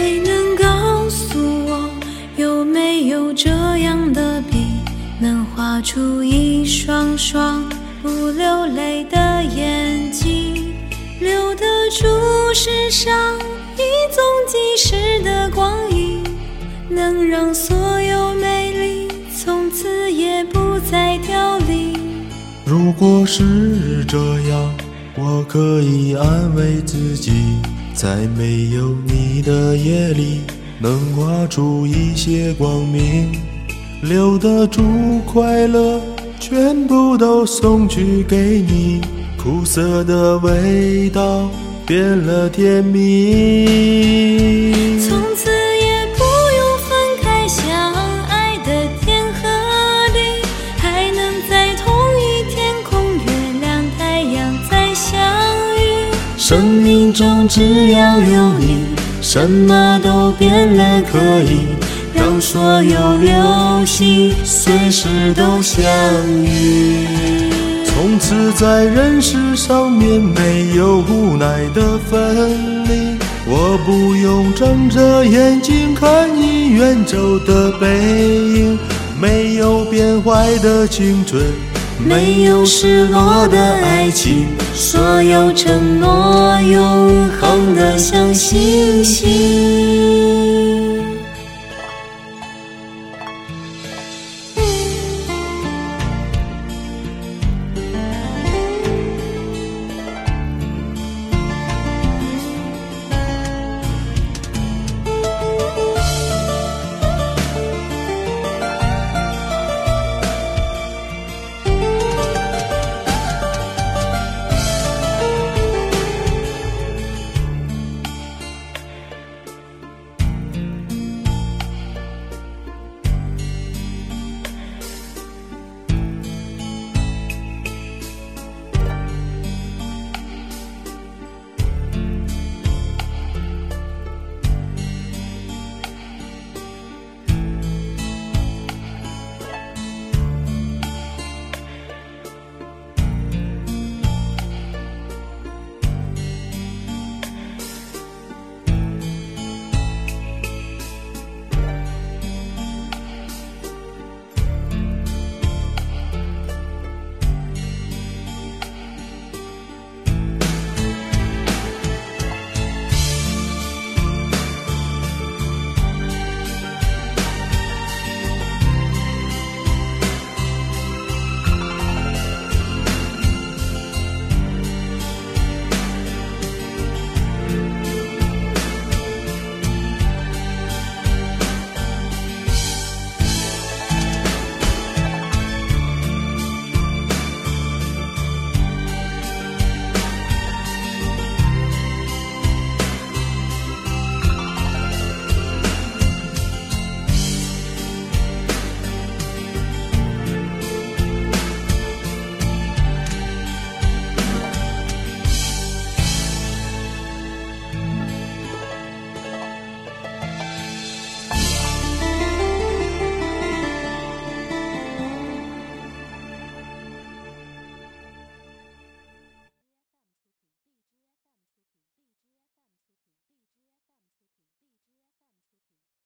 谁能告诉我有没有这样的笔能画出一双双不流泪的眼睛留得住世上一纵即逝的光阴能让所有美丽从此也不再凋零。如果是这样我可以安慰自己。在没有你的夜里，能画出一些光明，留得住快乐，全部都送去给你，苦涩的味道变了甜蜜。从此生命中只要有你，什么都变了，可以让所有流星随时都相遇。从此在人世上面没有无奈的分离，我不用睁着眼睛看你远走的背影，没有变坏的青春。没有失落的爱情，所有承诺永恒的像星星。